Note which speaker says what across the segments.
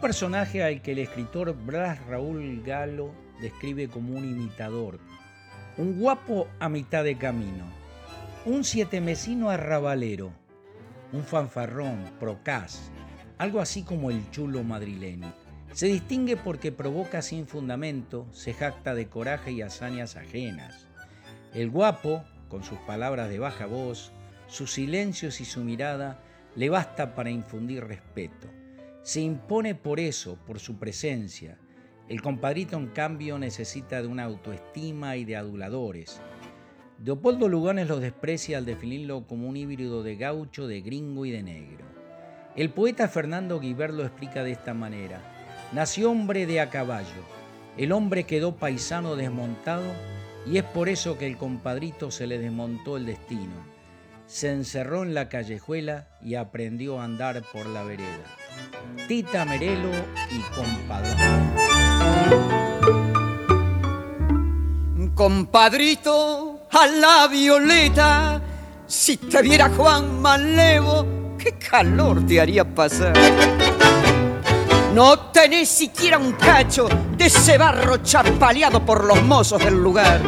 Speaker 1: personaje al que el escritor Blas Raúl Galo describe como un imitador, un guapo a mitad de camino, un sietemesino arrabalero, un fanfarrón, procaz, algo así como el chulo madrileño. Se distingue porque provoca sin fundamento, se jacta de coraje y hazañas ajenas. El guapo, con sus palabras de baja voz, sus silencios y su mirada, le basta para infundir respeto. Se impone por eso, por su presencia. El compadrito, en cambio, necesita de una autoestima y de aduladores. Leopoldo Lugones lo desprecia al definirlo como un híbrido de gaucho, de gringo y de negro. El poeta Fernando Guibert lo explica de esta manera. Nació hombre de a caballo, el hombre quedó paisano desmontado y es por eso que el compadrito se le desmontó el destino. Se encerró en la callejuela y aprendió a andar por la vereda. Tita Merelo y compadrón.
Speaker 2: Compadrito, a la violeta, si te viera Juan Malevo, qué calor te haría pasar. No tenés siquiera un cacho de ese barro chapaleado por los mozos del lugar.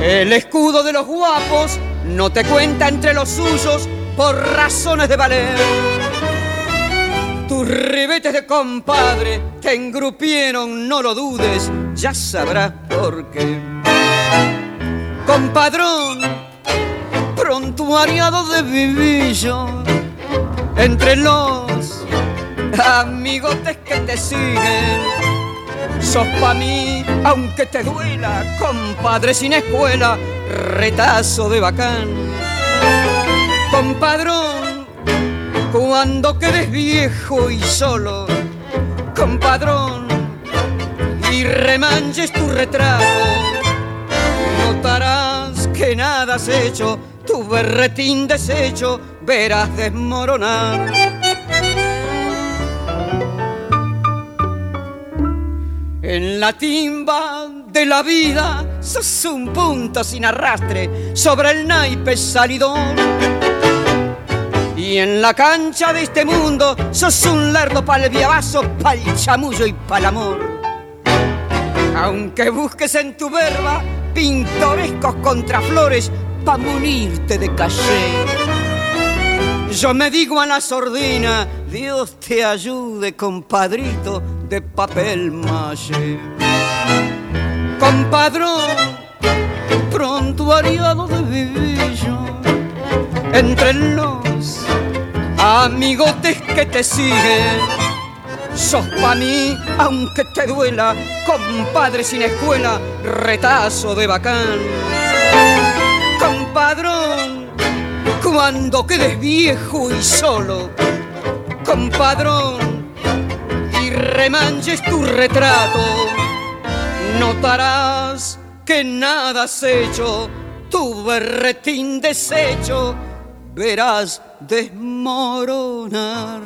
Speaker 2: El escudo de los guapos no te cuenta entre los suyos por razones de valer. Tus ribetes de compadre te engrupieron, no lo dudes, ya sabrás por qué. Compadrón, prontuariado de vivillo, entre los amigotes que te siguen. Sos pa' mí, aunque te duela, compadre sin escuela, retazo de bacán. Compadrón, cuando quedes viejo y solo, compadrón, y remanches tu retrato, notarás que nada has hecho, tu berretín deshecho verás desmoronar. En la timba de la vida sos un punto sin arrastre sobre el naipe salidón. Y en la cancha de este mundo sos un lerdo pa'l viabazo, pa'l chamullo y pa'l amor. Aunque busques en tu verba pintorescos contraflores pa' munirte de caché. Yo me digo a la sordina, Dios te ayude, compadrito de papel maché. Compadrón, prontuariado de vivillo, entre los amigotes que te siguen. Sos pa' mí, aunque te duela, compadre sin escuela, retazo de bacán. Compadrón, cuando quedes viejo y solo, compadrón, remanches tu retrato, notarás que nada has hecho, tu berretín deshecho, verás desmoronar.